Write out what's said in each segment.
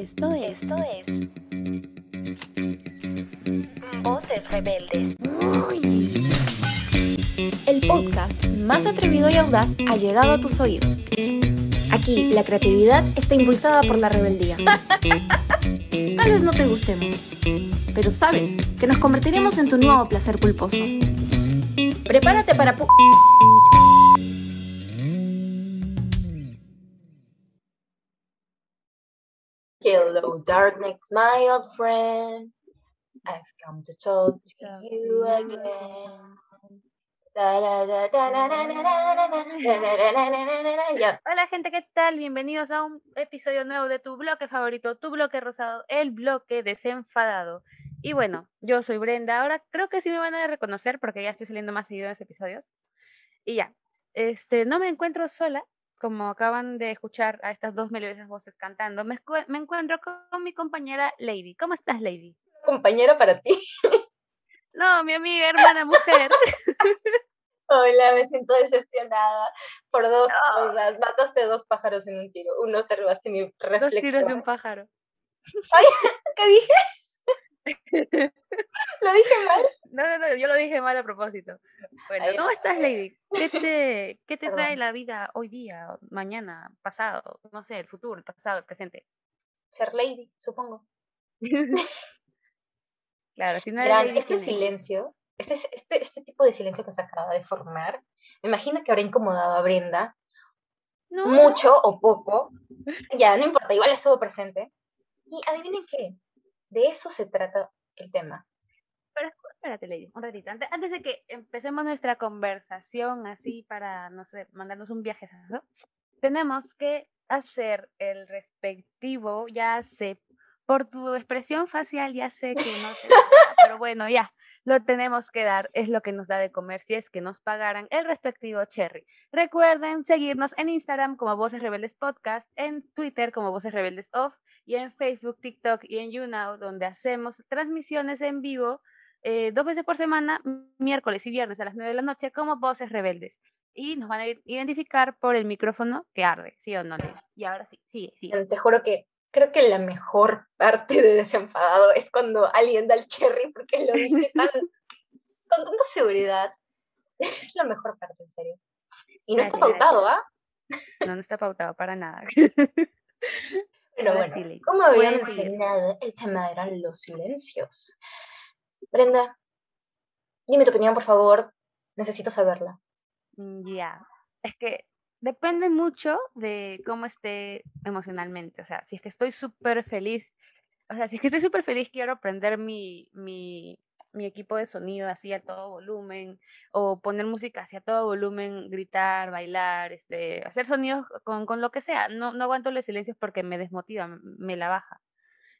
Esto es. Esto es. Voces Rebeldes. El podcast más atrevido y audaz ha llegado a tus oídos. Aquí la creatividad está impulsada por la rebeldía. Tal vez no te gustemos, pero sabes que nos convertiremos en tu nuevo placer culposo. Prepárate para... pu- Hello, darkness, my old friend. I've come to talk to you again. Hola gente, ¿qué tal? Bienvenidos a un episodio nuevo de tu bloque favorito, tu bloque rosado, el bloque desenfadado. Y bueno, yo soy Brenda. Ahora creo que sí me van a reconocer porque ya estoy saliendo más seguido en los episodios. Y ya, este, no me encuentro sola, como acaban de escuchar a estas dos melodiosas voces cantando. Me, encuentro con mi compañera Lady. ¿Cómo estás, Lady? compañera para ti. No, mi amiga, hermana, mujer. Hola, me siento decepcionada por dos No. cosas. Mataste dos pájaros en un tiro. Uno, te robaste mi Dos tiros de un reflector. pájaro. ¿Qué dije? ¿Lo dije mal? No, no, no, yo lo dije mal a propósito. Bueno, Ay, ¿cómo estás. Lady? ¿Qué te, qué te trae la vida hoy día, mañana, pasado? No sé, el futuro, el pasado, el presente. Ser lady, supongo. claro, si no eres Gran- este ¿quién eres? silencio, este, este, este tipo de silencio que se acaba de formar, me imagino que habrá incomodado a Brenda No, mucho o poco, ya no importa, igual estuvo presente. Y adivinen qué, de eso se trata el tema. espérate, Lady, un ratito. Antes, antes de que empecemos nuestra conversación así para, no sé, mandarnos un viaje, ¿no? tenemos que hacer el respectivo, ya sé, por tu expresión facial ya sé que no te pero bueno, ya, lo tenemos que dar, es lo que nos da de comer si es que nos pagaran el respectivo cherry. Recuerden seguirnos en Instagram como Voces Rebeldes Podcast, en Twitter como Voces Rebeldes Off y en Facebook, TikTok y en YouNow, donde hacemos transmisiones en vivo eh, dos veces por semana, miércoles y viernes a las 9 de la noche como Voces Rebeldes y nos van a identificar por el micrófono que arde, ¿sí o no? Y ahora sí, sigue, sigue. Te juro que creo que la mejor parte de Desenfadado es cuando alguien da el cherry porque lo dice tan, con tanta seguridad. Es la mejor parte, en serio. Y no está pautado, ¿ah? No, no está pautado para nada. Pero bueno, Lady, como había puedes seguir. mencionado, el tema eran los silencios. Brenda, dime tu opinión, por favor. Necesito saberla. Ya, es que depende mucho de cómo esté emocionalmente. O sea, si es que estoy súper feliz, o sea, si es que estoy súper feliz, quiero prender mi, mi, mi equipo de sonido así a todo volumen, o poner música así a todo volumen, gritar, bailar, este, hacer sonidos con, con lo que sea. No, no aguanto los silencios porque me desmotiva, me la baja.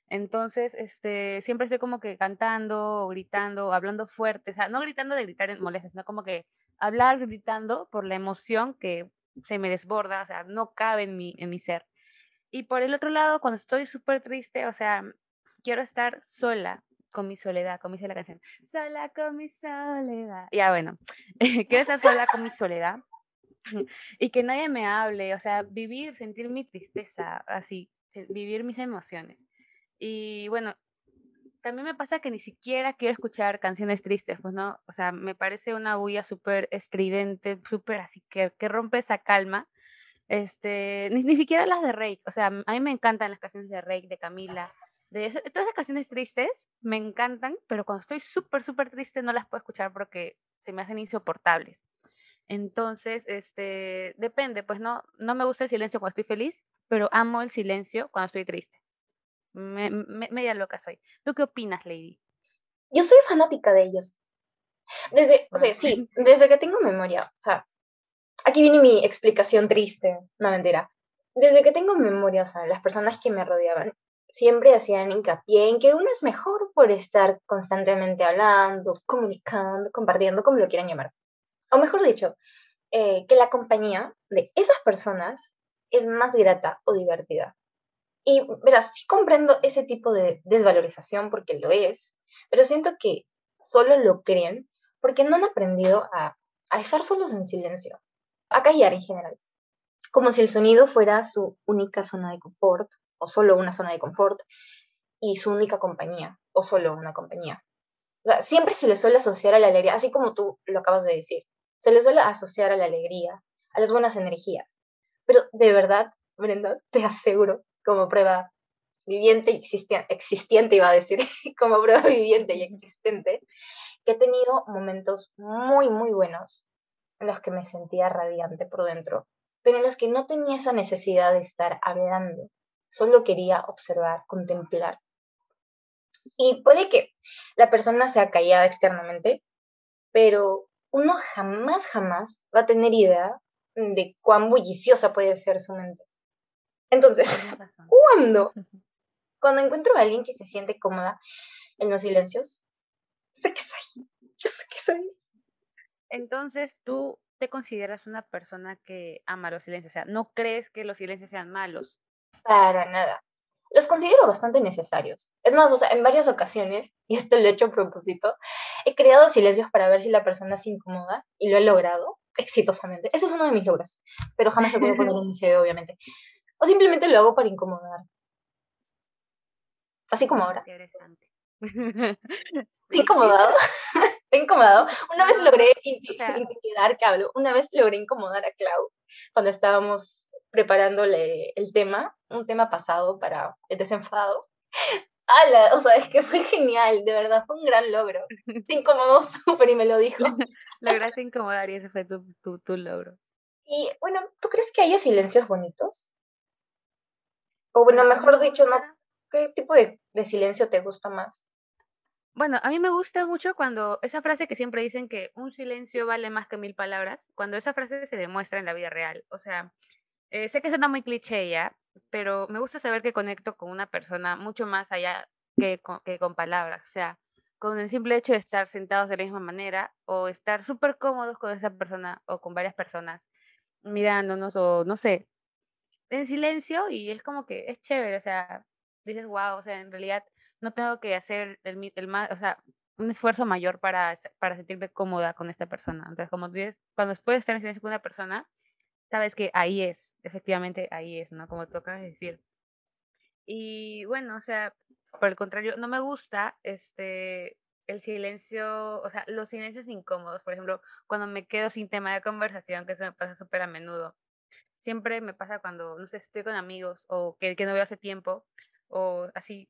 Entonces, este, siempre estoy como que cantando, gritando, hablando fuerte, o sea, no gritando de gritar en molestia, sino como que hablar gritando por la emoción que se me desborda, o sea, no cabe en mi, en mi ser. Y por el otro lado, cuando estoy súper triste, o sea, quiero estar sola con mi soledad, como dice la canción, sola con mi soledad. Ya bueno, quiero estar sola con mi soledad y que nadie me hable, o sea, vivir, sentir mi tristeza, así, vivir mis emociones. Y bueno, también me pasa que ni siquiera quiero escuchar canciones tristes, pues no, o sea, me parece una bulla súper estridente, súper así que, que rompe esa calma. Este, ni, ni siquiera las de Rake, o sea, a mí me encantan las canciones de Rake, de Camila, de todas esas canciones tristes me encantan, pero cuando estoy súper, súper triste no las puedo escuchar porque se me hacen insoportables. Entonces, este, depende, pues no, no me gusta el silencio cuando estoy feliz, pero amo el silencio cuando estoy triste. Me- me- media loca soy. ¿Tú qué opinas, Lady? Yo soy fanática de ellos. Desde, o sea, sí, desde que tengo memoria. O sea, aquí viene mi explicación triste, no mentira. Desde que tengo memoria, o sea, las personas que me rodeaban siempre hacían hincapié en que uno es mejor por estar constantemente hablando, comunicando, compartiendo, como lo quieran llamar. O mejor dicho, eh, que la compañía de esas personas es más grata o divertida. Y verás, sí comprendo ese tipo de desvalorización porque lo es, pero siento que solo lo creen porque no han aprendido a, a estar solos en silencio, a callar en general. Como si el sonido fuera su única zona de confort o solo una zona de confort y su única compañía o solo una compañía. O sea, siempre se le suele asociar a la alegría, así como tú lo acabas de decir, se le suele asociar a la alegría, a las buenas energías. Pero de verdad, Brenda, te aseguro, como prueba viviente y existente, existente iba a decir, como prueba viviente y existente, que he tenido momentos muy, muy buenos en los que me sentía radiante por dentro, pero en los que no tenía esa necesidad de estar hablando, solo quería observar, contemplar. Y puede que la persona sea callada externamente, pero uno jamás, jamás va a tener idea de cuán bulliciosa puede ser su mente. Entonces, cuando, cuando encuentro a alguien que se siente cómoda en los silencios, sé que soy, yo sé que soy. Entonces, tú te consideras una persona que ama los silencios, o sea, no crees que los silencios sean malos. Para nada. Los considero bastante necesarios. Es más, o sea, en varias ocasiones, y esto lo he hecho a propósito, he creado silencios para ver si la persona se incomoda y lo he logrado exitosamente. Ese es uno de mis logros, pero jamás lo puedo poner en mi CV, obviamente. O simplemente lo hago para incomodar. Así como ahora. Interesante. incomodado? ¿Te incomodado? Una vez logré intimidar, que hablo, una vez logré incomodar a Clau cuando estábamos preparándole el tema, un tema pasado para el desenfado. ¡Hala! O sea, es que fue genial, de verdad, fue un gran logro. Te incomodó súper y me lo dijo. Lograste incomodar y ese fue tu, tu, tu logro. Y bueno, ¿tú crees que haya silencios bonitos? O bueno, mejor dicho, no, ¿qué tipo de, de silencio te gusta más? Bueno, a mí me gusta mucho cuando esa frase que siempre dicen que un silencio vale más que mil palabras, cuando esa frase se demuestra en la vida real. O sea, eh, sé que suena muy cliché ya, pero me gusta saber que conecto con una persona mucho más allá que con, que con palabras. O sea, con el simple hecho de estar sentados de la misma manera o estar súper cómodos con esa persona o con varias personas mirándonos o no sé, en silencio y es como que es chévere, o sea, dices, wow, o sea, en realidad no tengo que hacer el, el más, o sea, un esfuerzo mayor para, para sentirme cómoda con esta persona. Entonces, como tú dices, cuando puedes estar en silencio con una persona, sabes que ahí es, efectivamente ahí es, ¿no? Como tocas decir. Y bueno, o sea, por el contrario, no me gusta este el silencio, o sea, los silencios incómodos, por ejemplo, cuando me quedo sin tema de conversación, que eso me pasa súper a menudo. Siempre me pasa cuando, no sé, estoy con amigos o que, no veo hace tiempo o así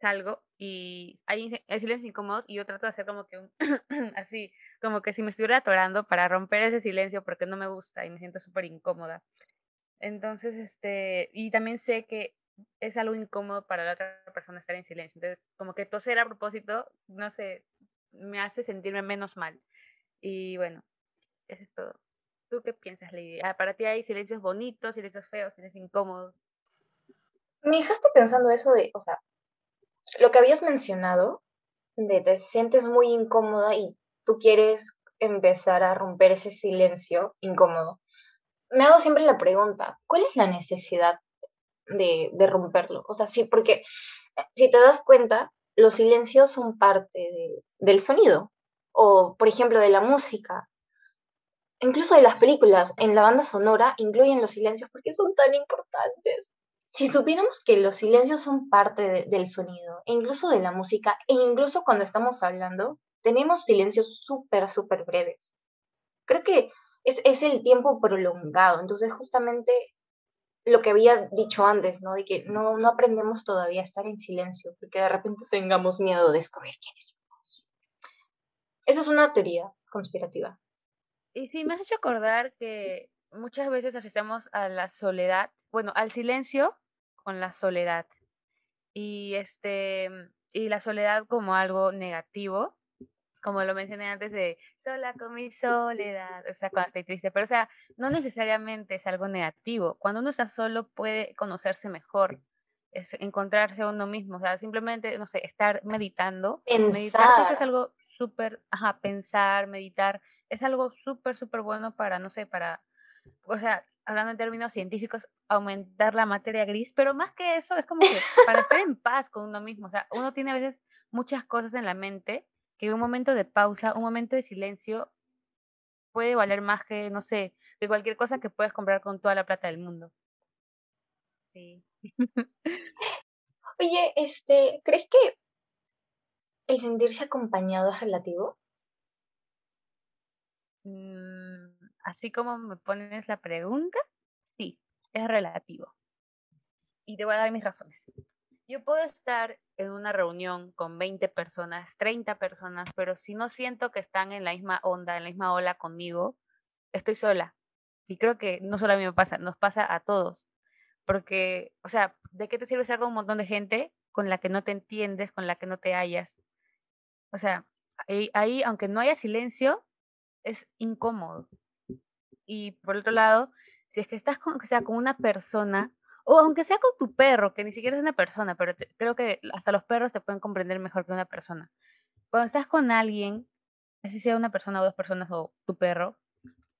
salgo y hay, silencios incómodos y yo trato de hacer como que un así, como que si me estuviera atorando para romper ese silencio porque no me gusta y me siento súper incómoda. Entonces, este, y también sé que es algo incómodo para la otra persona estar en silencio. Entonces, como que toser a propósito, no sé, me hace sentirme menos mal. Y bueno, eso es todo. ¿Tú qué piensas, Lady? Ah, para ti hay silencios bonitos, silencios feos, silencios incómodos. Me dejaste pensando eso de, o sea, lo que habías mencionado, de te sientes muy incómoda y tú quieres empezar a romper ese silencio incómodo. Me hago siempre la pregunta, ¿cuál es la necesidad de, romperlo? O sea, sí, porque eh, si te das cuenta, los silencios son parte del sonido, o por ejemplo de la música, incluso de las películas, en la banda sonora incluyen los silencios porque son tan importantes. Si supiéramos que los silencios son parte del sonido, e incluso de la música, e incluso cuando estamos hablando, tenemos silencios súper, súper breves. Creo que es, es el tiempo prolongado. Entonces, justamente lo que había dicho antes, ¿no? De que no, no aprendemos todavía a estar en silencio, porque de repente tengamos miedo de descubrir quiénes somos. Esa es una teoría conspirativa. Y sí, me has hecho acordar que muchas veces asociamos a la soledad, bueno, al silencio con la soledad. Y este y la soledad como algo negativo, como lo mencioné antes de sola con mi soledad, o sea, cuando estoy triste, pero o sea, no necesariamente es algo negativo. Cuando uno está solo puede conocerse mejor, es encontrarse a uno mismo, o sea, simplemente, no sé, estar meditando. Pensar. Meditar es algo súper, ajá, pensar, meditar, es algo súper, súper bueno para, no sé, para o sea, hablando en términos científicos, aumentar la materia gris, pero más que eso es como que para estar en paz con uno mismo, o sea, uno tiene a veces muchas cosas en la mente que un momento de pausa, un momento de silencio puede valer más que, no sé, que cualquier cosa que puedes comprar con toda la plata del mundo. Sí. Oye, este, ¿crees que el sentirse acompañado es relativo? Mm, así como me pones la pregunta, sí, es relativo. Y te voy a dar mis razones. Yo puedo estar en una reunión con 20 personas, 30 personas, pero si no siento que están en la misma onda, en la misma ola conmigo, estoy sola. Y creo que no solo a mí me pasa, nos pasa a todos. Porque, o sea, ¿de qué te sirve estar con un montón de gente con la que no te entiendes, con la que no te hallas? O sea, ahí, aunque no haya silencio, es incómodo. Y por otro lado, si es que estás con, sea, con una persona, o aunque sea con tu perro, que ni siquiera es una persona, pero creo que hasta los perros te pueden comprender mejor que una persona. Cuando estás con alguien, así sea una persona o dos personas o tu perro,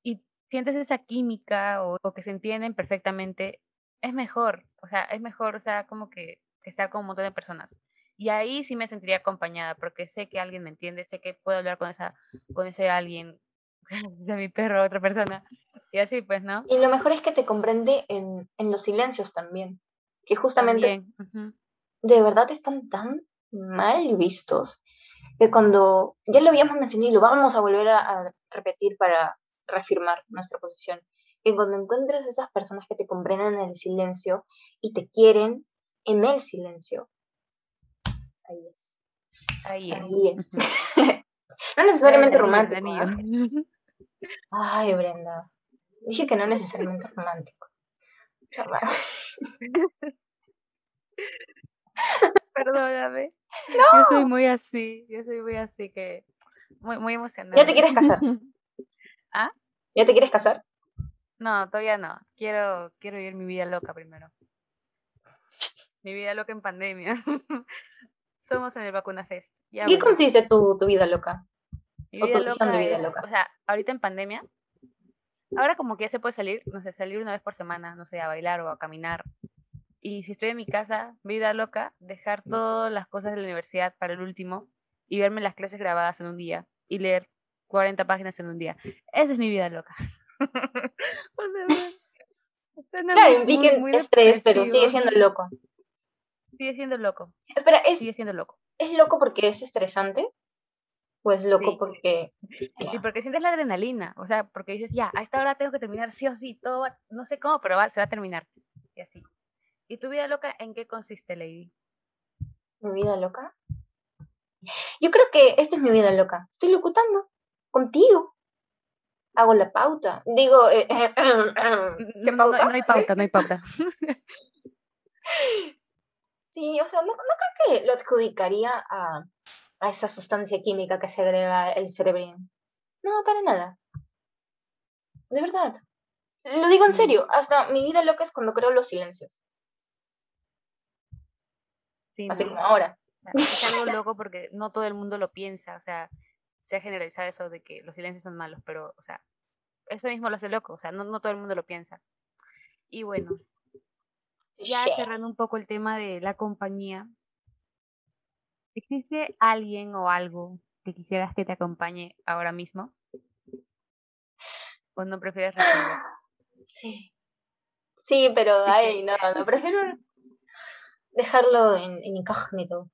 y sientes esa química o, o que se entienden perfectamente, es mejor, o sea, es mejor, o sea, como que estar con un montón de personas. Y ahí sí me sentiría acompañada, porque sé que alguien me entiende, sé que puedo hablar con, esa, con ese alguien, de mi perro, otra persona. Y así, pues, ¿no? Y lo mejor es que te comprende en, en los silencios también, que justamente de verdad están tan mal vistos que cuando ya lo habíamos mencionado y lo vamos a volver a, a repetir para reafirmar nuestra posición, que cuando encuentres esas personas que te comprenden en el silencio y te quieren en el silencio, ahí es. Ahí es. Ahí es. no necesariamente romántico. ¿ah? Ay, Brenda. Dije que no necesariamente romántico. Perdóname. Yo soy muy así. Yo soy muy así que. Muy, muy emocionada. ¿Ya te quieres casar? ¿Ah? ¿Ya te quieres casar? No, todavía no. Quiero, quiero vivir mi vida loca primero. Mi vida loca en pandemia. Somos en el Vacuna Fest. ¿Y qué consiste tu, tu, vida loca? Mi vida loca de vida es, loca. O sea, ahorita en pandemia, ahora como que ya se puede salir, no sé, salir una vez por semana, no sé, a bailar o a caminar. Y si estoy en mi casa, vida loca, dejar todas las cosas de la universidad para el último y verme las clases grabadas en un día y leer 40 páginas en un día. Esa es mi vida loca. o sea, claro, implica estrés, pero sigue siendo loco. Sigue siendo loco. Espera, es, sigue siendo loco. ¿Es loco porque es estresante? ¿O es loco porque.? Y porque sientes la adrenalina. O sea, porque dices, ya, a esta hora tengo que terminar sí o sí, todo, no sé cómo, pero va, se va a terminar. Y así. ¿Y tu vida loca en qué consiste, Lady? ¿Mi vida loca? Yo creo que esta es mi vida loca. Estoy locutando contigo. Hago la pauta. Digo, eh, ¿qué pauta? No, no hay pauta, no hay pauta. Sí, o sea, no, creo que lo adjudicaría a, a, esa sustancia química que se agrega el cerebrín. No, para nada. De verdad. Lo digo en serio, hasta mi vida loca es cuando creo los silencios. Sí, Así como ahora. Es algo loco porque no todo el mundo lo piensa, o sea, se ha generalizado eso de que los silencios son malos, pero, o sea, eso mismo lo hace loco, o sea, no, no todo el mundo lo piensa. Y bueno, ya cerrando un poco el tema de la compañía, ¿existe alguien o algo que quisieras que te acompañe ahora mismo? ¿O no prefieres responder? Sí. Sí, pero ay, no, no, prefiero dejarlo en, incógnito.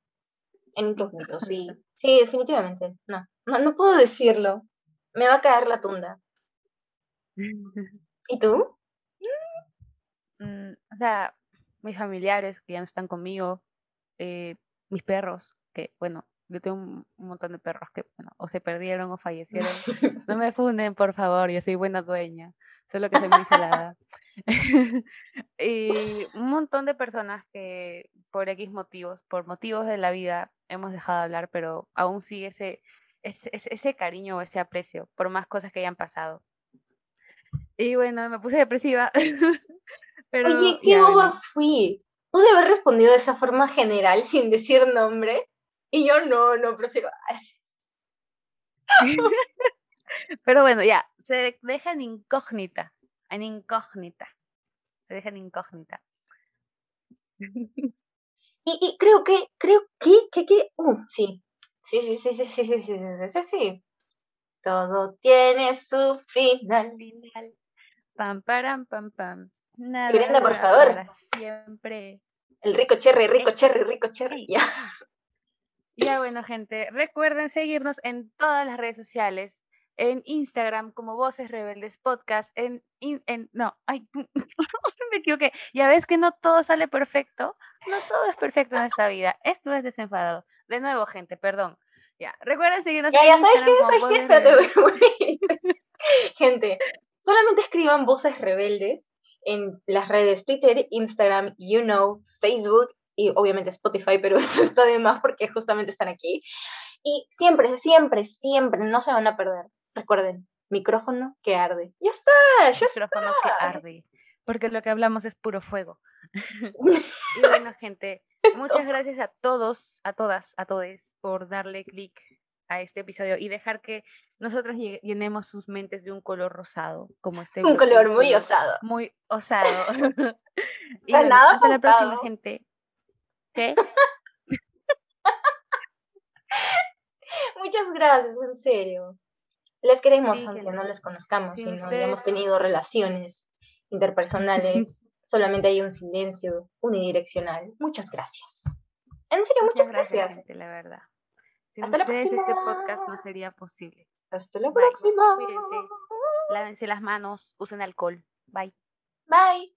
En incógnito, sí. Sí, definitivamente. No, no, no puedo decirlo. Me va a caer la tunda. ¿Y tú? Mm, o sea, mis familiares que ya no están conmigo, eh, mis perros, que bueno, yo tengo un, montón de perros que, bueno, o se perdieron o fallecieron. No me funden, por favor, yo soy buena dueña, solo que soy muy celada. y un montón de personas que por X motivos, por motivos de la vida, hemos dejado de hablar, pero aún sigue ese, ese, ese cariño o ese aprecio por más cosas que hayan pasado. Y bueno, me puse depresiva. Oye, qué boba fui. Pude haber respondido de esa forma general sin decir nombre. Y yo no, no prefiero. Pero bueno, ya, se deja en incógnita. En incógnita. Se deja en incógnita. Y, y creo que, creo que, que, que, uh, sí. Sí, sí, sí, sí, sí, sí, sí, sí, sí, sí. Todo tiene su final. Final. Pam, param, pam, pam. Nada, Brenda, por favor. Siempre. El rico cherry, rico cherry, rico cherry. Ya. Ya bueno, gente, recuerden seguirnos en todas las redes sociales, en Instagram como Voces Rebeldes Podcast, en, in- en no, ay, me equivoqué. Ya ves que no todo sale perfecto, no todo es perfecto en esta vida. Esto es desenfadado. De nuevo, gente, perdón. Ya, recuerden seguirnos Ya, en ya, ¿sabes wait. Gente, solamente escriban voces rebeldes en las redes Twitter, Instagram, You Know, Facebook y obviamente Spotify, pero eso está de más porque justamente están aquí. Y siempre, siempre, siempre no se van a perder. Recuerden, micrófono que arde. Ya está, ya está. micrófono que arde, porque lo que hablamos es puro fuego. y bueno, gente, muchas gracias a todos, a todas, a todos por darle clic a este episodio y dejar que nosotros lle- llenemos sus mentes de un color rosado, como este Un color muy osado. Muy osado. y bueno, nada hasta la próxima, gente. ¿Qué? Muchas gracias, en serio. Les queremos, Sí, aunque no les conozcamos y no hayamos tenido relaciones interpersonales. Solamente hay un silencio unidireccional. Muchas gracias. En serio, muchas, gracias. gente, la verdad. Sin Hasta la ustedes este podcast no sería posible. Hasta la Bye. próxima. Cuídense. Lávense las manos, usen alcohol. Bye. Bye.